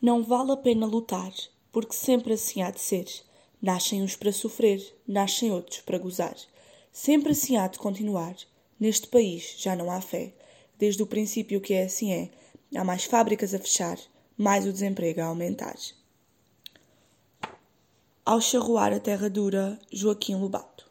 Não vale a pena lutar, porque sempre assim há de ser. Nascem uns para sofrer, nascem outros para gozar. Sempre assim há de continuar. Neste país já não há fé. Desde o princípio que é assim é. Há mais fábricas a fechar, mais o desemprego a aumentar. Ao charruar a terra dura, Joaquim Lobato.